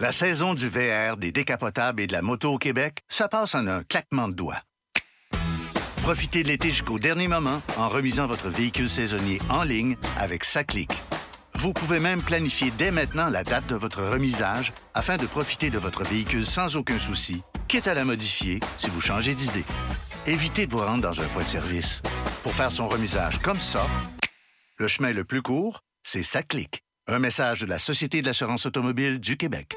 La saison du VR, des décapotables et de la moto au Québec, ça passe en un claquement de doigts. Profitez de l'été jusqu'au dernier moment en remisant votre véhicule saisonnier en ligne avec SACLIC. Vous pouvez même planifier dès maintenant la date de votre remisage afin de profiter de votre véhicule sans aucun souci, quitte à la modifier si vous changez d'idée. Évitez de vous rendre dans un point de service. Pour faire son remisage comme ça, le chemin le plus court, c'est SACLIC. Un message de la Société de l'assurance automobile du Québec.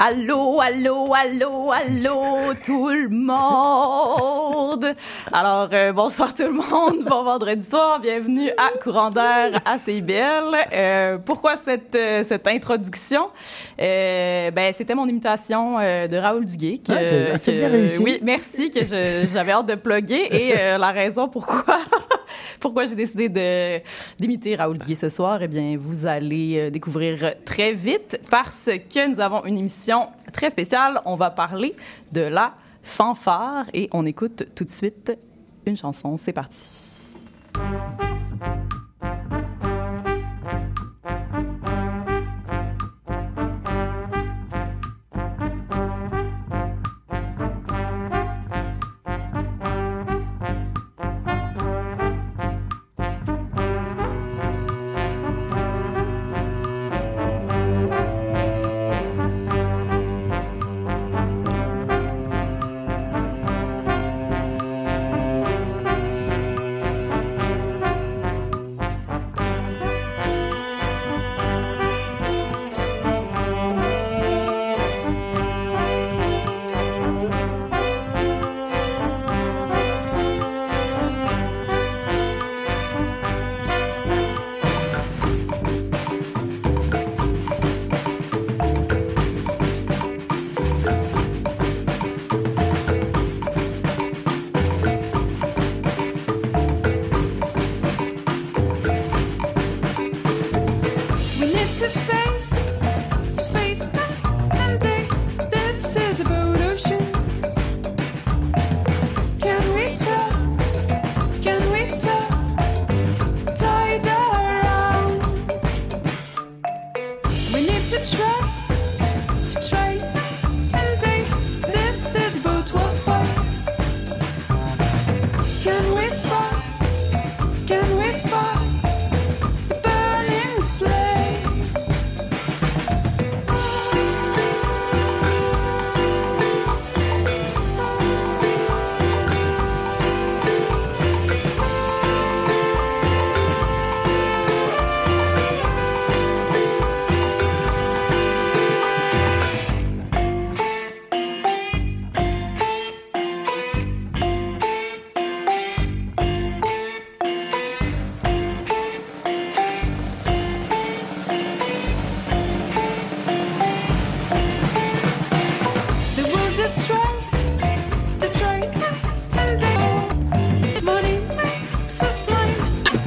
Allô, allô, allô, allô, tout le monde! Alors, euh, bonsoir tout le monde, bon vendredi soir, bienvenue à Courant d'air à CIBL. Euh, pourquoi cette, euh, cette introduction? Euh, ben, c'était mon imitation euh, de Raoul Duguay. Que, Ah, que- bien réussi. Oui, merci, que je- j'avais hâte de plugger. Et la raison pourquoi, pourquoi j'ai décidé d'imiter Raoul Duguay ce soir, eh bien, vous allez euh, découvrir très vite parce que nous avons une émission très spéciale. On va parler de la fanfare et on écoute tout de suite une chanson. C'est parti.